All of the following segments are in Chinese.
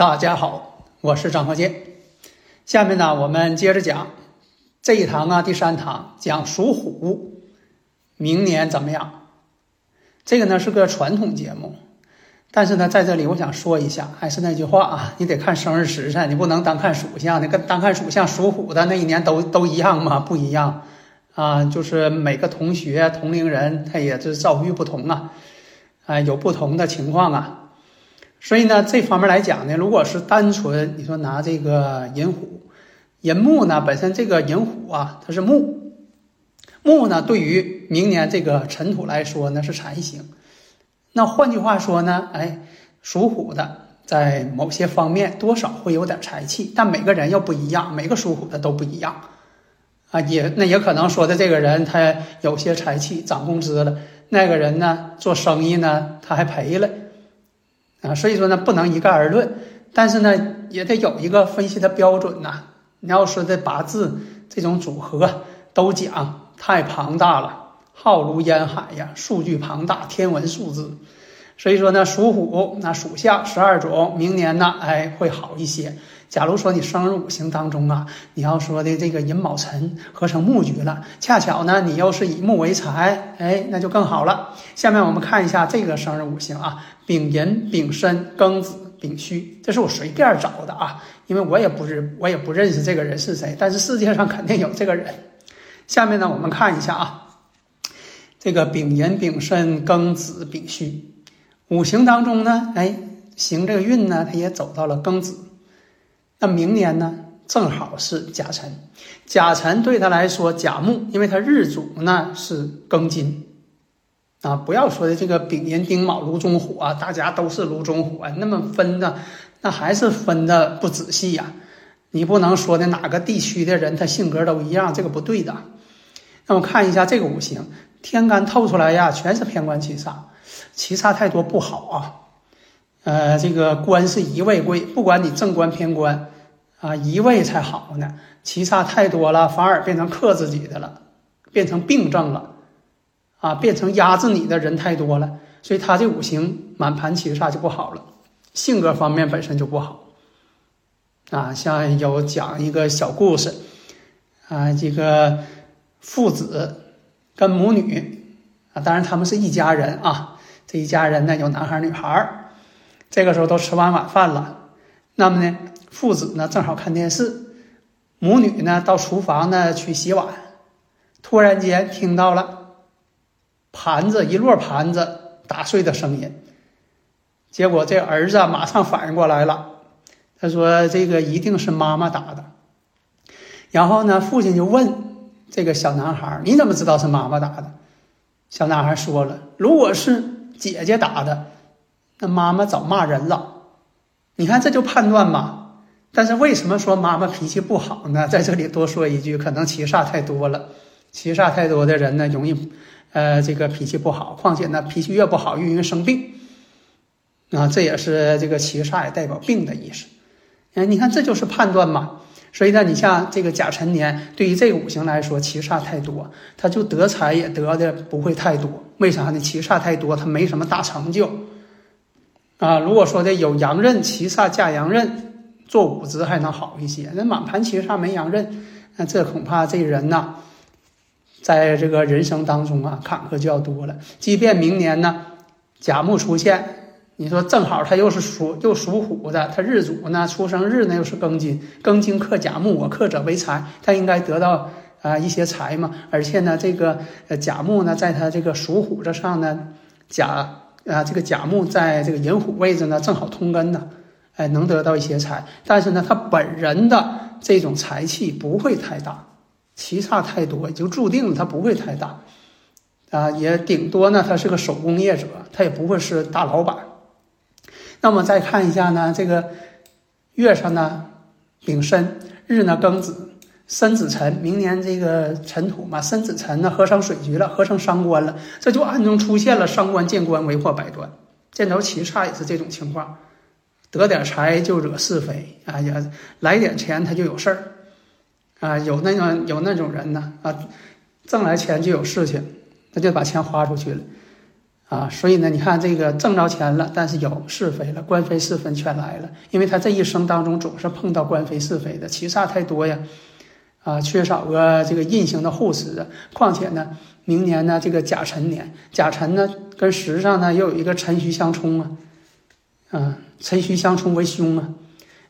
大家好，我是张鹤剑。下面呢，我们接着讲这一堂啊，第三堂讲属虎，明年怎么样？这个呢是个传统节目，但是呢，在这里我想说一下，还是那句话啊，你得看生日时辰，你不能单看属相，你跟单看属相，属虎的那一年都都一样吗？不一样啊，就是每个同学同龄人他也是遭遇不同啊，啊，有不同的情况啊。所以呢，这方面来讲呢，如果是单纯你说拿这个寅虎、寅木呢，本身这个寅虎啊，它是木，木呢对于明年这个尘土来说呢是财星。那换句话说呢，哎，属虎的在某些方面多少会有点财气，但每个人又不一样，每个属虎的都不一样啊。也那也可能说的这个人他有些财气涨工资了，那个人呢做生意呢他还赔了。啊，所以说呢，不能一概而论，但是呢，也得有一个分析的标准呐。你要说这八字这种组合都讲太庞大了，浩如烟海呀，数据庞大，天文数字。所以说呢，属虎那属相十二种，明年呢，哎，会好一些。假如说你生日五行当中啊，你要说的这个寅卯辰合成木局了，恰巧呢，你又是以木为财，哎，那就更好了。下面我们看一下这个生日五行啊，丙寅、丙申、庚子、丙戌，这是我随便找的啊，因为我也不是我也不认识这个人是谁，但是世界上肯定有这个人。下面呢，我们看一下啊，这个丙寅、丙申、庚子、丙戌，五行当中呢，哎，行这个运呢，它也走到了庚子。那明年呢，正好是甲辰，甲辰对他来说甲木，因为他日主呢是庚金，啊，不要说的这个丙寅丁卯炉中火啊，大家都是炉中火，那么分的那还是分的不仔细呀，你不能说的哪个地区的人他性格都一样，这个不对的。那我看一下这个五行，天干透出来呀，全是偏官七煞，七煞太多不好啊。呃，这个官是一位贵，不管你正官偏官，啊，一位才好呢。七煞太多了，反而变成克自己的了，变成病症了，啊，变成压制你的人太多了，所以他这五行满盘七煞就不好了，性格方面本身就不好。啊，像有讲一个小故事，啊，这个父子跟母女，啊，当然他们是一家人啊，这一家人呢有男孩女孩。这个时候都吃完晚饭了，那么呢，父子呢正好看电视，母女呢到厨房呢去洗碗，突然间听到了盘子一摞盘子打碎的声音，结果这儿子马上反应过来了，他说这个一定是妈妈打的，然后呢，父亲就问这个小男孩：“你怎么知道是妈妈打的？”小男孩说了：“如果是姐姐打的。”那妈妈早骂人了，你看这就判断嘛。但是为什么说妈妈脾气不好呢？在这里多说一句，可能七煞太多了，七煞太多的人呢，容易，呃，这个脾气不好。况且呢，脾气越不好，越容易生病。啊，这也是这个七煞也代表病的意思。哎，你看这就是判断嘛。所以呢，你像这个甲辰年，对于这个五行来说，七煞太多，他就得财也得的不会太多。为啥呢？七煞太多，他没什么大成就。啊，如果说的有阳刃七煞加阳刃做五子还能好一些，那满盘七煞没阳刃，那这恐怕这人呐，在这个人生当中啊，坎坷就要多了。即便明年呢，甲木出现，你说正好他又是属又属虎的，他日主呢出生日呢又是庚金，庚金克甲木，我克者为财，他应该得到啊一些财嘛。而且呢，这个呃甲木呢，在他这个属虎之上呢，甲。啊，这个甲木在这个寅虎位置呢，正好通根呢，哎，能得到一些财。但是呢，他本人的这种财气不会太大，其差太多也就注定了他不会太大，啊，也顶多呢，他是个手工业者，他也不会是大老板。那么再看一下呢，这个月上呢丙申，日呢庚子，申子辰，明年这个辰土嘛，申子辰呢合成水局了，合成伤官了，这就暗中出现了伤官见官，为祸百端。见着七煞也是这种情况。得点财就惹是非啊，也来点钱他就有事儿啊，有那种有那种人呢啊，挣来钱就有事情，他就把钱花出去了啊，所以呢，你看这个挣着钱了，但是有是非了，官非是非全来了，因为他这一生当中总是碰到官非是非的，七煞太多呀啊，缺少个这个印星的护持啊，况且呢，明年呢这个甲辰年，甲辰呢跟时上呢又有一个辰戌相冲啊。啊，辰戌相冲为凶啊，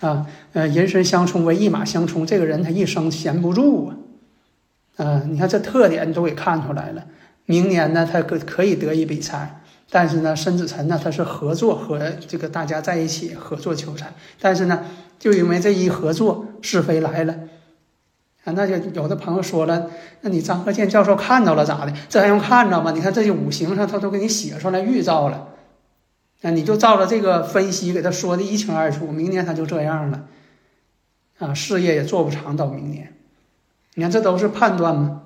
啊，呃，人身相冲为一马相冲，这个人他一生闲不住啊，啊，你看这特点都给看出来了。明年呢，他可可以得一笔财，但是呢，申子辰呢，他是合作和这个大家在一起合作求财，但是呢，就因为这一合作是非来了，啊，那就有的朋友说了，那你张鹤健教授看到了咋的？这还用看着吗？你看这些五行上他都给你写出来预兆了。那你就照着这个分析给他说的一清二楚，明年他就这样了，啊，事业也做不长到明年。你看这都是判断吗？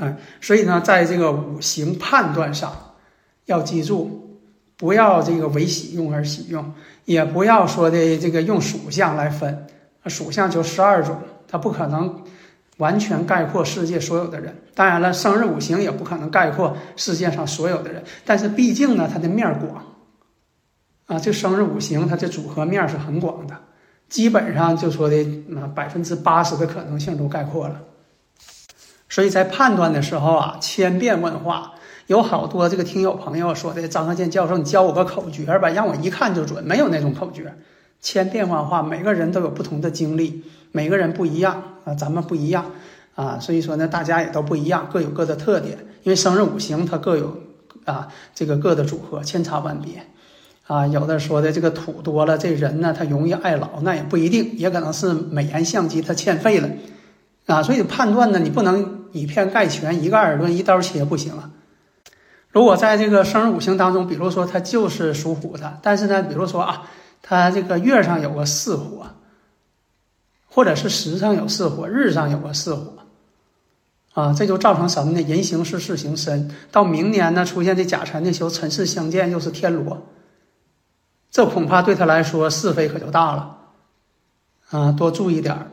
啊，所以呢，在这个五行判断上，要记住，不要这个为喜用而喜用，也不要说的这个用属相来分，属相就十二种，它不可能完全概括世界所有的人。当然了，生日五行也不可能概括世界上所有的人，但是毕竟呢，它的面广。啊，这生日五行它这组合面是很广的，基本上就说的那百分之八十的可能性都概括了。所以在判断的时候啊，千变万化。有好多这个听友朋友说的，张鹤健教授，你教我个口诀吧，让我一看就准。没有那种口诀，千变万化，每个人都有不同的经历，每个人不一样啊，咱们不一样啊，所以说呢，大家也都不一样，各有各的特点。因为生日五行它各有啊这个各的组合，千差万别。啊，有的说的这个土多了，这人呢他容易爱老，那也不一定，也可能是美颜相机他欠费了，啊，所以判断呢，你不能以偏概全，一概而论，一刀切不行啊。如果在这个生日五行当中，比如说他就是属虎的，但是呢，比如说啊，他这个月上有个巳火，或者是时上有四火，日上有个四火，啊，这就造成什么呢？人行是事行身，到明年呢出现这甲辰的时候，辰巳相见，又是天罗。这恐怕对他来说是非可就大了，啊，多注意点儿，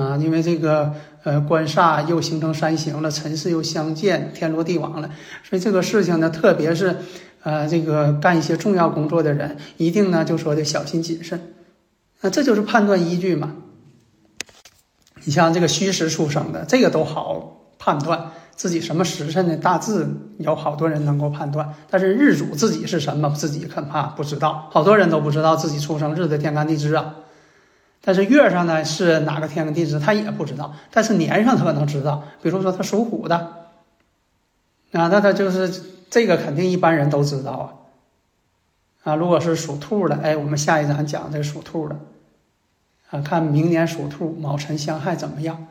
啊，因为这个呃官煞又形成三刑了，辰巳又相见，天罗地网了，所以这个事情呢，特别是呃这个干一些重要工作的人，一定呢就说的小心谨慎，那这就是判断依据嘛。你像这个虚时出生的，这个都好判断。自己什么时辰呢？大致有好多人能够判断，但是日主自己是什么，自己恐怕不知道。好多人都不知道自己出生日的天干地支啊。但是月上呢是哪个天干地支，他也不知道。但是年上他可能知道，比如说他属虎的，啊，那他就是这个肯定一般人都知道啊。啊，如果是属兔的，哎，我们下一章讲这个属兔的，看明年属兔卯辰相害怎么样。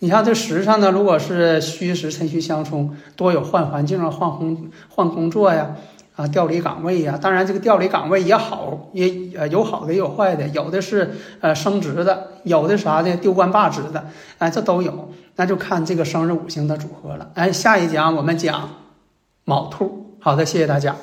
你像这时上呢，如果是虚时辰戌相冲，多有换环境啊、换工换工作呀、啊调离岗位呀。当然，这个调离岗位也好，也呃有好的也有坏的，有的是呃升职的，有的啥的丢官罢职的，哎，这都有。那就看这个生日五行的组合了。哎，下一讲我们讲卯兔。好的，谢谢大家。